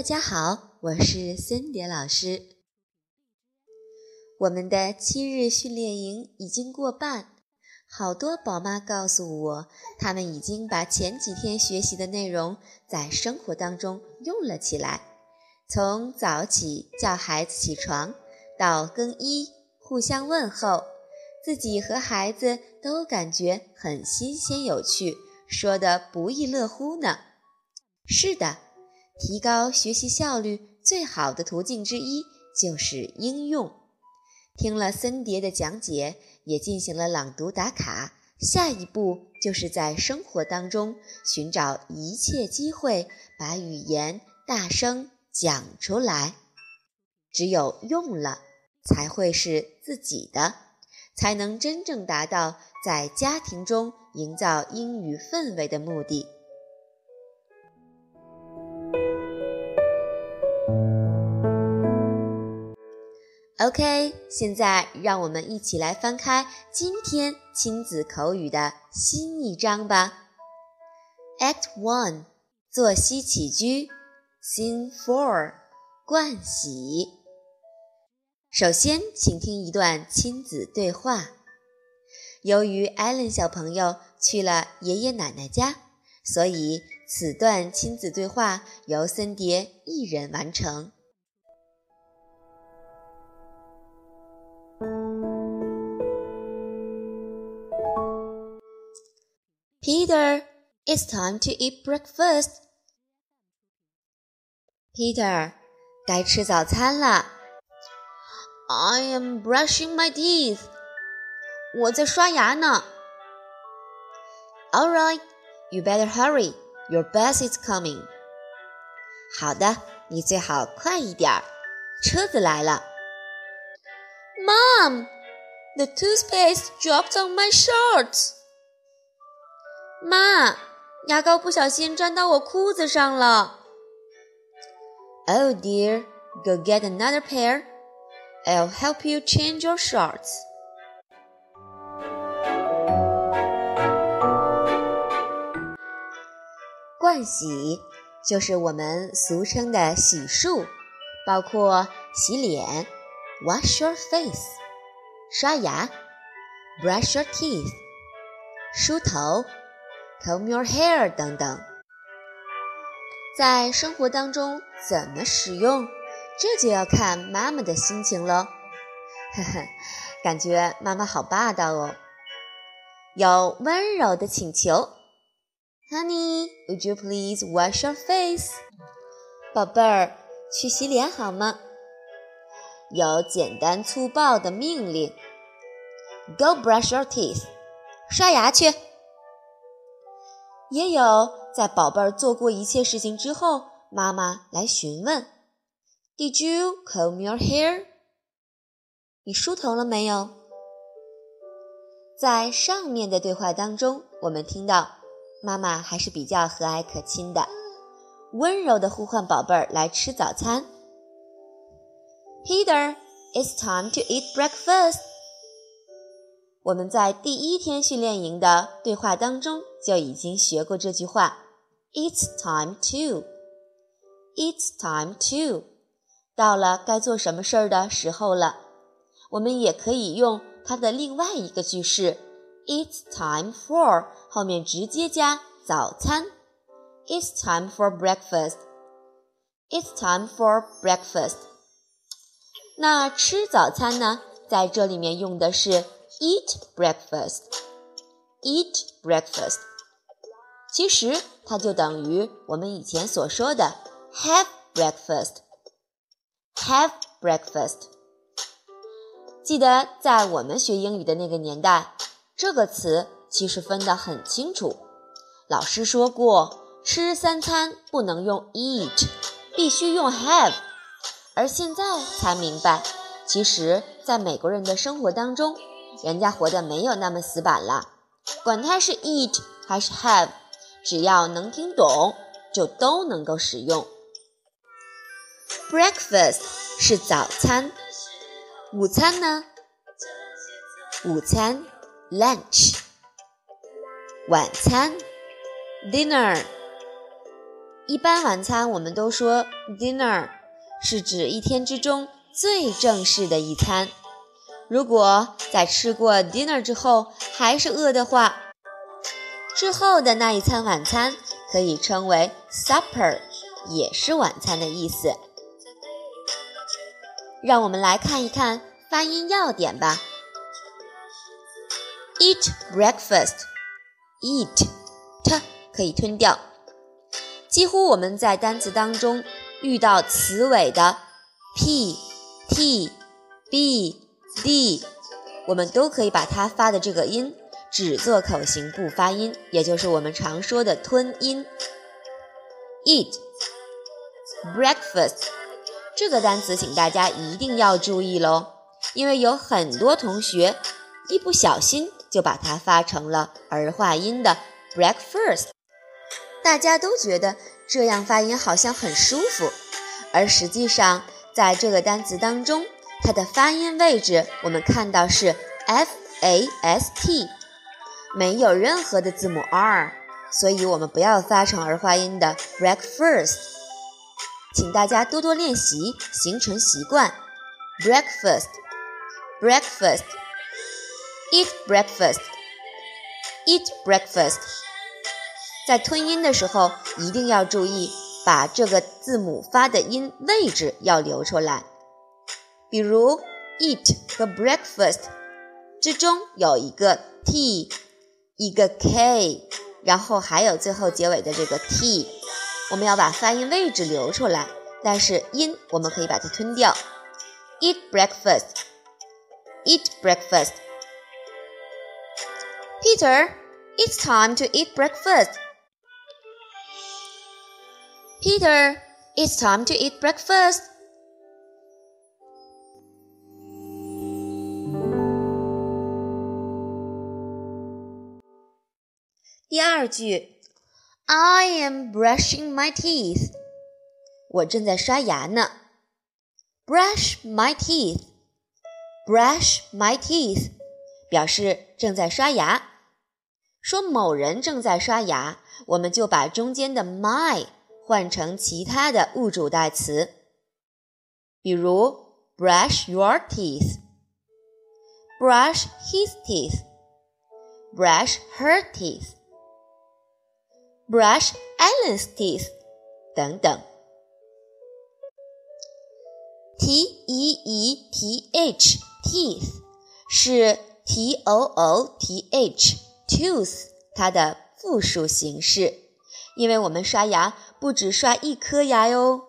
大家好，我是森蝶老师。我们的七日训练营已经过半，好多宝妈告诉我，他们已经把前几天学习的内容在生活当中用了起来。从早起叫孩子起床，到更衣、互相问候，自己和孩子都感觉很新鲜有趣，说的不亦乐乎呢。是的。提高学习效率最好的途径之一就是应用。听了森蝶的讲解，也进行了朗读打卡。下一步就是在生活当中寻找一切机会，把语言大声讲出来。只有用了，才会是自己的，才能真正达到在家庭中营造英语氛围的目的。OK，现在让我们一起来翻开今天亲子口语的新一章吧。Act One，作息起居。Scene Four，盥洗。首先，请听一段亲子对话。由于艾伦小朋友去了爷爷奶奶家，所以此段亲子对话由森蝶一人完成。Peter, it's time to eat breakfast. Peter，该吃早餐了。I am brushing my teeth. 我在刷牙呢。All right, you better hurry. Your bus is coming. 好的，你最好快一点儿，车子来了。Mom, the toothpaste dropped on my shorts. 妈，牙膏不小心沾到我裤子上了。Oh dear, go get another pair. I'll help you change your shorts. 盥洗就是我们俗称的洗漱，包括洗脸 （wash your face）、刷牙 （brush your teeth）、梳头。Comb your hair 等等，在生活当中怎么使用，这就要看妈妈的心情喽。呵呵，感觉妈妈好霸道哦，有温柔的请求，Honey，would you please wash your face？宝贝儿，去洗脸好吗？有简单粗暴的命令，Go brush your teeth，刷牙去。也有在宝贝儿做过一切事情之后，妈妈来询问：“Did you comb your hair？” 你梳头了没有？在上面的对话当中，我们听到妈妈还是比较和蔼可亲的，温柔的呼唤宝贝儿来吃早餐。Peter，it's time to eat breakfast。我们在第一天训练营的对话当中就已经学过这句话：“It's time to.” It's time to. 到了该做什么事儿的时候了。我们也可以用它的另外一个句式：“It's time for.” 后面直接加早餐。It's time for breakfast. It's time for breakfast. 那吃早餐呢，在这里面用的是。Eat breakfast. Eat breakfast. 其实它就等于我们以前所说的 have breakfast. Have breakfast. 记得在我们学英语的那个年代，这个词其实分得很清楚。老师说过，吃三餐不能用 eat，必须用 have。而现在才明白，其实在美国人的生活当中。人家活得没有那么死板了，管它是 eat 还是 have，只要能听懂，就都能够使用。Breakfast 是早餐，午餐呢？午餐 lunch，晚餐 dinner，一般晚餐我们都说 dinner，是指一天之中最正式的一餐。如果在吃过 dinner 之后还是饿的话，之后的那一餐晚餐可以称为 supper，也是晚餐的意思。让我们来看一看发音要点吧。Eat breakfast，eat t 可以吞掉。几乎我们在单词当中遇到词尾的 p、t、b、d，我们都可以把它发的这个音只做口型不发音，也就是我们常说的吞音。Eat breakfast 这个单词，请大家一定要注意喽，因为有很多同学一不小心就把它发成了儿化音的 breakfast。大家都觉得这样发音好像很舒服，而实际上在这个单词当中，它的发音位置我们看到是 f a s t，没有任何的字母 r，所以我们不要发成儿化音的 breakfast。请大家多多练习，形成习惯。breakfast，breakfast，eat breakfast，eat breakfast。在吞音的时候，一定要注意把这个字母发的音位置要留出来。比如 eat 和 breakfast 之中有一个 t，一个 k，然后还有最后结尾的这个 t，我们要把发音位置留出来，但是音我们可以把它吞掉。eat breakfast，eat breakfast。Peter，it's time to eat breakfast。Peter, it's time to eat breakfast. 第二句，I am brushing my teeth。我正在刷牙呢。Brush my teeth. Brush my teeth 表示正在刷牙。说某人正在刷牙，我们就把中间的 my 换成其他的物主代词，比如 brush your teeth，brush his teeth，brush her Brush Allen's teeth 等等。t e e t h teeth 是 t o o t h tooth 它的复数形式。因为我们刷牙不只刷一颗牙哟。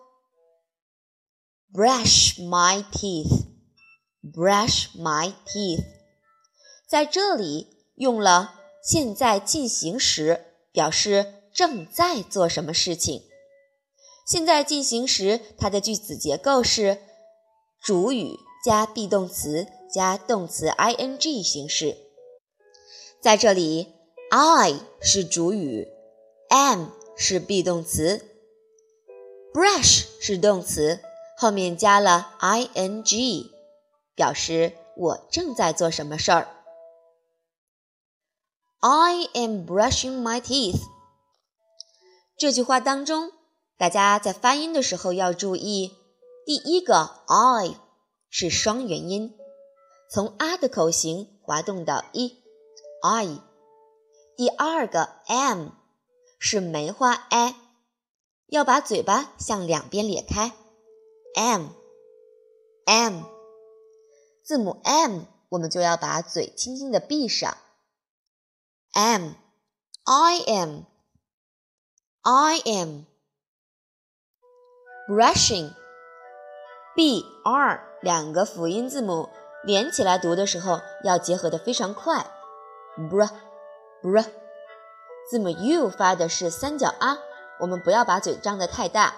Brush my teeth, brush my teeth，在这里用了现在进行时，表示正在做什么事情。现在进行时，它的句子结构是主语加 be 动词加动词 ing 形式。在这里，I 是主语。am 是 be 动词，brush 是动词，后面加了 ing，表示我正在做什么事儿。I am brushing my teeth。这句话当中，大家在发音的时候要注意，第一个 I 是双元音，从 a 的口型滑动到 i；第二个 m。是梅花 i，要把嘴巴向两边咧开，m，m，字母 m，我们就要把嘴轻轻的闭上 M I M am，I am，brushing，b r 两个辅音字母连起来读的时候要结合的非常快，br，br。字母 u 发的是三角 a，我们不要把嘴张得太大。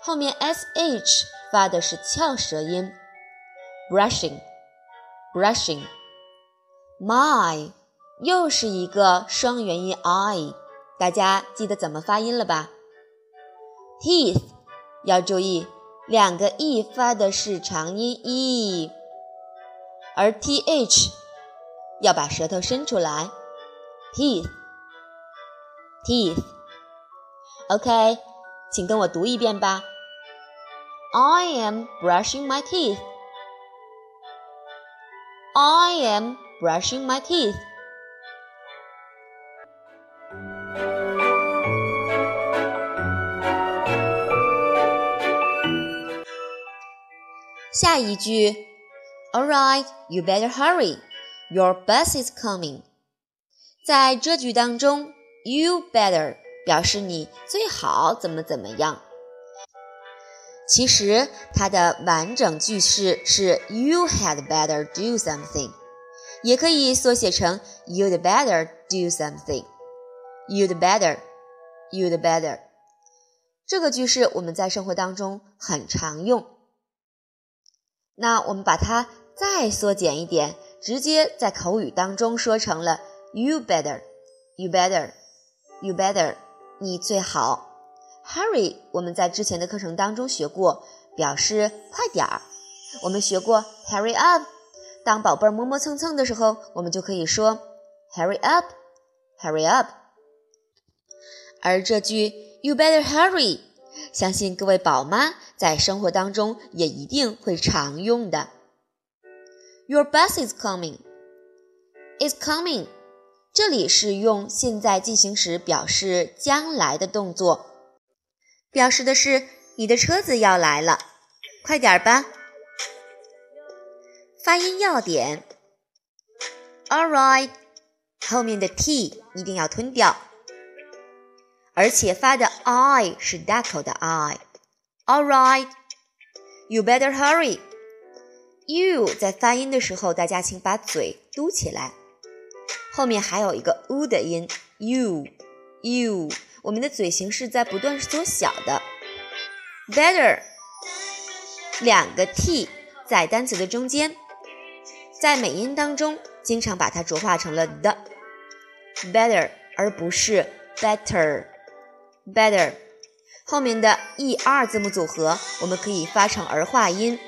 后面 sh 发的是翘舌音，brushing，brushing。my 又是一个双元音 i，大家记得怎么发音了吧？teeth 要注意，两个 e 发的是长音 e，而 th 要把舌头伸出来，teeth。teeth。OK，请跟我读一遍吧。I am brushing my teeth. I am brushing my teeth. 下一句，All right, you better hurry. Your bus is coming. 在这句当中，you better 表示你最好怎么怎么样。其实它的完整句式是 You had better do something，也可以缩写成 You'd better do something。You'd better, you'd better。这个句式我们在生活当中很常用。 那我们把它再缩减一点，直接在口语当中说成了 You better, you better, you better。你最好。Hurry，我们在之前的课程当中学过，表示快点儿。我们学过 Hurry up，当宝贝儿磨磨蹭蹭的时候，我们就可以说 Hurry up，Hurry up。而这句 You better hurry，相信各位宝妈在生活当中也一定会常用的。Your bus is coming，is coming，这里是用现在进行时表示将来的动作。表示的是你的车子要来了，快点吧。发音要点，All right，后面的 t 一定要吞掉，而且发的 i 是大口的 i。All right，you better hurry。you 在发音的时候，大家请把嘴嘟起来，后面还有一个 u 的音，you，you。我们的嘴型是在不断缩小的。Better，两个 t 在单词的中间，在美音当中经常把它浊化成了的 better，而不是 better。Better，后面的 e r 字母组合我们可以发成儿化音。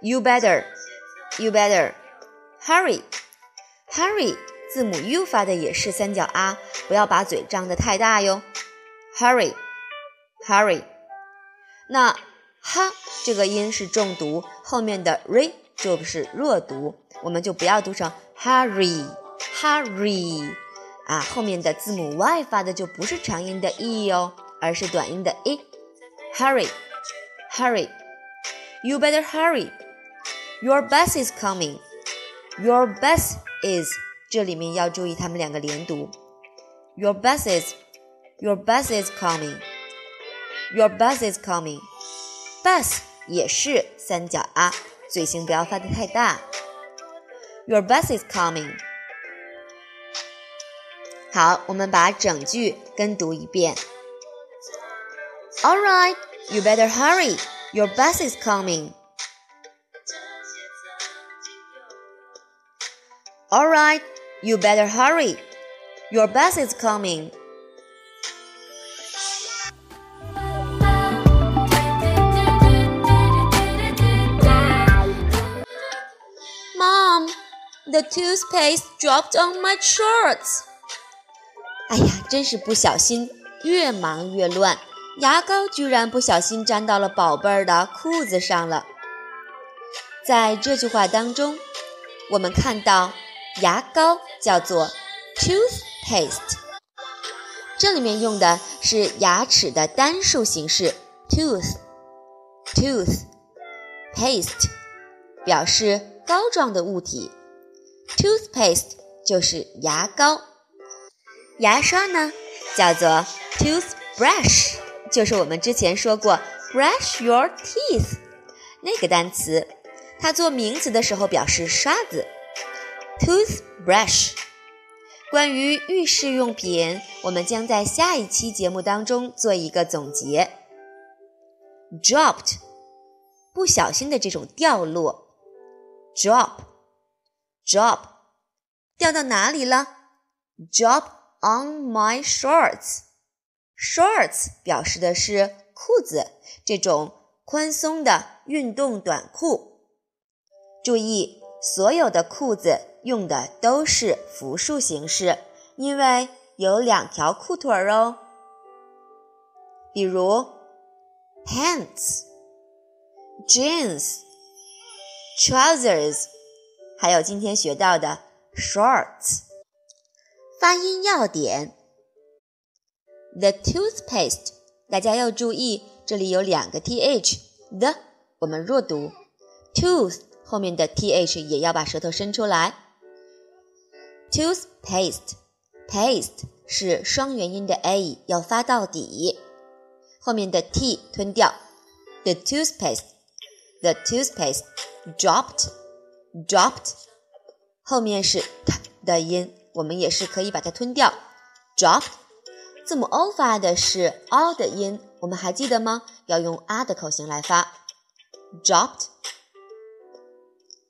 You better，you better，hurry，hurry。字母 u 发的也是三角啊，不要把嘴张得太大哟。Hurry，hurry。那哈这个音是重读，后面的 r 就是弱读，我们就不要读成 hurry，hurry 啊。后面的字母 y 发的就不是长音的 e 哟，而是短音的 e。Hurry，hurry。You better hurry. Your bus is coming. Your bus is 这里面要注意，他们两个连读。Your bus is, your bus is coming. Your bus is coming. Bus 也是三角啊，嘴型不要发的太大。Your bus is coming. 好，我们把整句跟读一遍。 All right, you better hurry. Your bus is coming. All right. You better hurry. Your bus is coming. Mom, the toothpaste dropped on my shorts. 哎呀，真是不小心，越忙越乱， 牙膏居然不小心粘到了宝贝儿的裤子上了。在这句话当中，我们看到。牙膏叫做 toothpaste，这里面用的是牙齿的单数形式 tooth，tooth，paste 表示膏状的物体，toothpaste 就是牙膏。牙刷呢叫做 toothbrush，就是我们之前说过 brush your teeth 那个单词，它做名词的时候表示刷子。Toothbrush，关于浴室用品，我们将在下一期节目当中做一个总结。Dropped，不小心的这种掉落。Drop，drop，掉到哪里了？Drop on my shorts。Shorts 表示的是裤子，这种宽松的运动短裤。注意，所有的裤子。用的都是复数形式，因为有两条裤腿儿哦。比如 pants、jeans、trousers，还有今天学到的 shorts。发音要点 ：the toothpaste，大家要注意，这里有两个 th，the 我们弱读，tooth 后面的 th 也要把舌头伸出来。toothpaste，paste 是双元音的 a 要发到底，后面的 t 吞掉。the toothpaste，the toothpaste dropped，dropped 后面是 t 的音。我们也是可以把它吞掉，drop。 字母 o 发的是 o 的音，我们还记得吗？要用 r 的口型来发，dropped。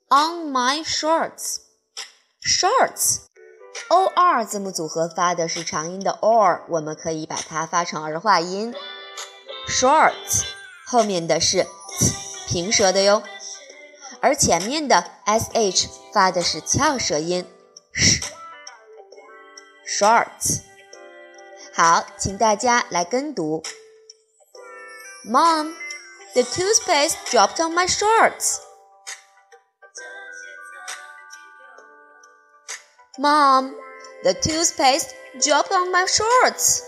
On my shorts，shorts，o r 字母组合发的是长音的 or，我们可以把它发成儿化音，shorts。后面的是平舌的哟，而前面的 sh 发的是翘舌音。Shorts，好，请大家来跟读。Mom, the toothpaste dropped on my shorts. Mom, the toothpaste dropped on my shorts.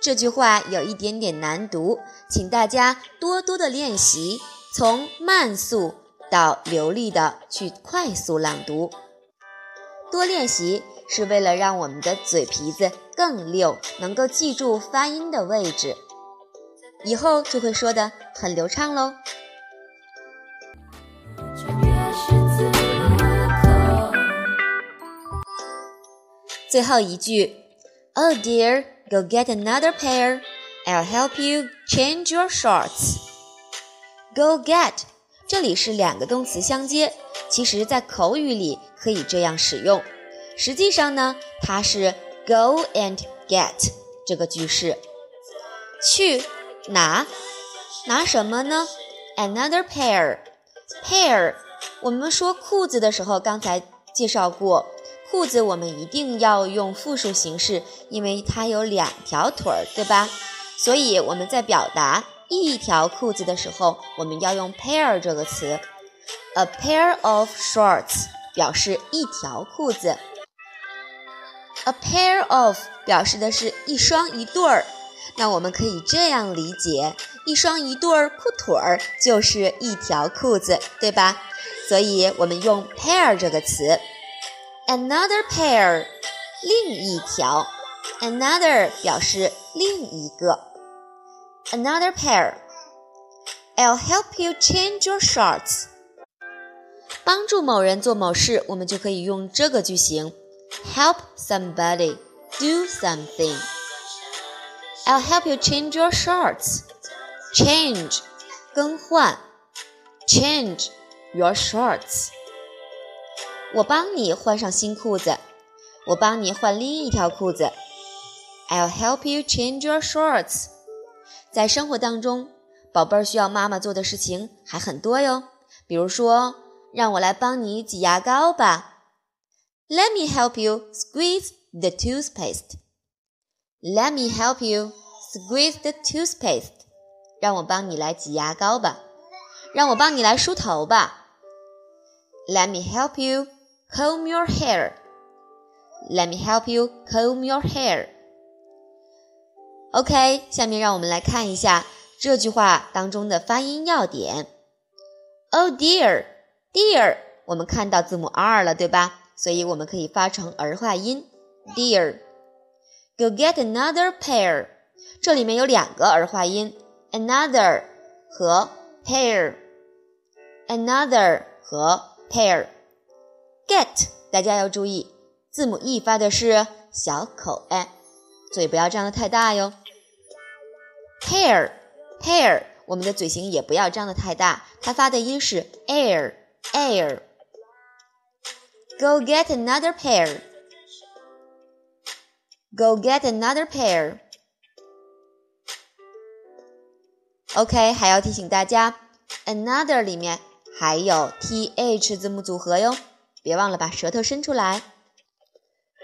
这句话有一点点难读，请大家多多的练习，从慢速到流利的去快速朗读，多练习。是为了让我们的嘴皮子更溜，能够记住发音的位置，以后就会说的很流畅喽。最后一句，Oh dear, go get another pair. I'll help you change your shorts. Go get，这里是两个动词相接，其实在口语里可以这样使用。实际上呢，它是 go and get 这个句式，去拿拿什么呢？Another pair，pair。我们说裤子的时候，刚才介绍过，裤子我们一定要用复数形式，因为它有两条腿儿，对吧？所以我们在表达一条裤子的时候，我们要用 pair 这个词。A pair of shorts 表示一条裤子。A pair of 表示的是一双一对儿，那我们可以这样理解：一双一对儿裤腿儿就是一条裤子，对吧？所以我们用 pair 这个词。Another pair，另一条。Another 表示另一个。Another pair，I'll help you change your shorts。帮助某人做某事，我们就可以用这个句型。Help somebody do something. I'll help you change your shorts. Change 更换，change your shorts。我帮你换上新裤子，我帮你换另一条裤子。I'll help you change your shorts。在生活当中，宝贝儿需要妈妈做的事情还很多哟，比如说，让我来帮你挤牙膏吧。 Let me help you squeeze the toothpaste. Let me help you squeeze the toothpaste. 让我帮你来挤牙膏吧。让我帮你来梳头吧。Let me help you comb your hair. Let me help you comb your hair. OK，下面让我们来看一下这句话当中的发音要点。Oh dear, dear，我们看到字母 R 了，对吧？ 所以我们可以发成儿化音，dear。Go get another pair。这里面有两个儿化音，another 和 pair，another 和 pair。Get 大家要注意，字母 e 发的是小口 a，嘴不要张得太大哟。Pair，pair，我们的嘴型也不要张得太大，它发的音是 air，air。 Go get another pair. Go get another pair. OK，还要提醒大家，another 里面还有 th 字母组合哟，别忘了把舌头伸出来。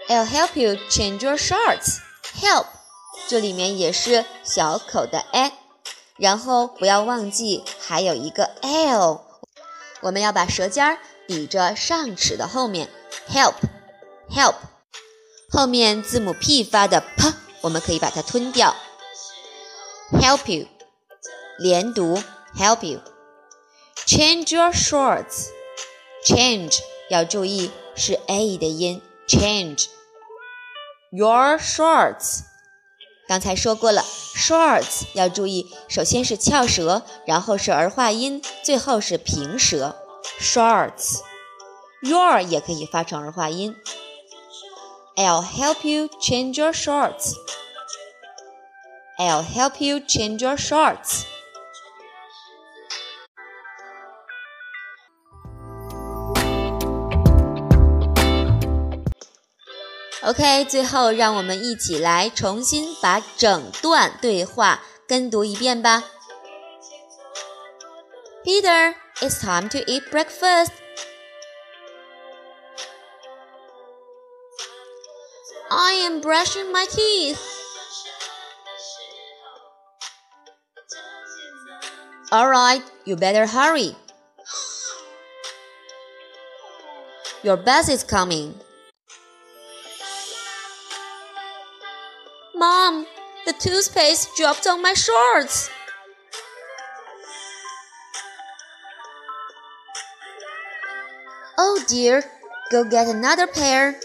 I'll help you change your shorts. Help 这里面也是小口的 a，然后不要忘记还有一个 l，我们要把舌尖 抵着上齿的后面，help，help，后面字母 p 发的 p，我们可以把它吞掉，help you，连读 help you，change your shorts，change 要注意是 a 的音，change your shorts。刚才说过了，shorts 要注意，首先是翘舌，然后是儿化音，最后是平舌。shorts。your 也可以发成儿化音。I'll help you change your shorts. I'll help you change your shorts. OK，最后让我们一起来重新把整段对话跟读一遍吧。Peter, It's time to eat breakfast. I am brushing my teeth. All right, you better hurry. Your bus is coming. Mom, the toothpaste dropped on my shorts. Dear, go get another pair.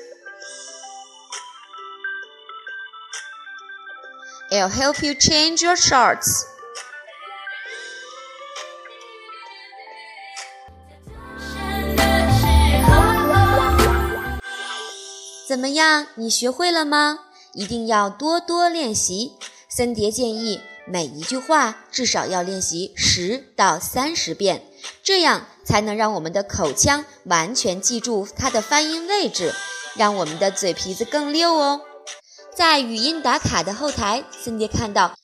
I'll help you change your shorts. 怎么样？你学会了吗？一定要多多练习。森蝶建议每一句话至少要练习十到三十遍，这样才能让我们的口腔完全记住它的发音位置，让我们的嘴皮子更溜哦。在语音打卡的后台，森碟看到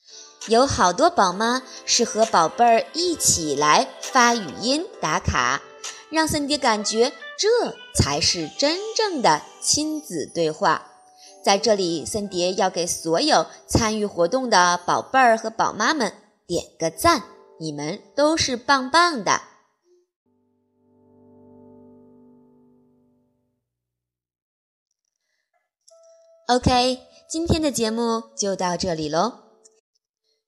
有好多宝妈是和宝贝儿一起来发语音打卡，让森碟感觉这才是真正的亲子对话。在这里，森蝶要给所有参与活动的宝贝儿和宝妈们点个赞，你们都是棒棒的。OK，今天的节目就到这里喽，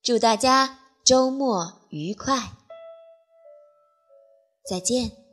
祝大家周末愉快，再见。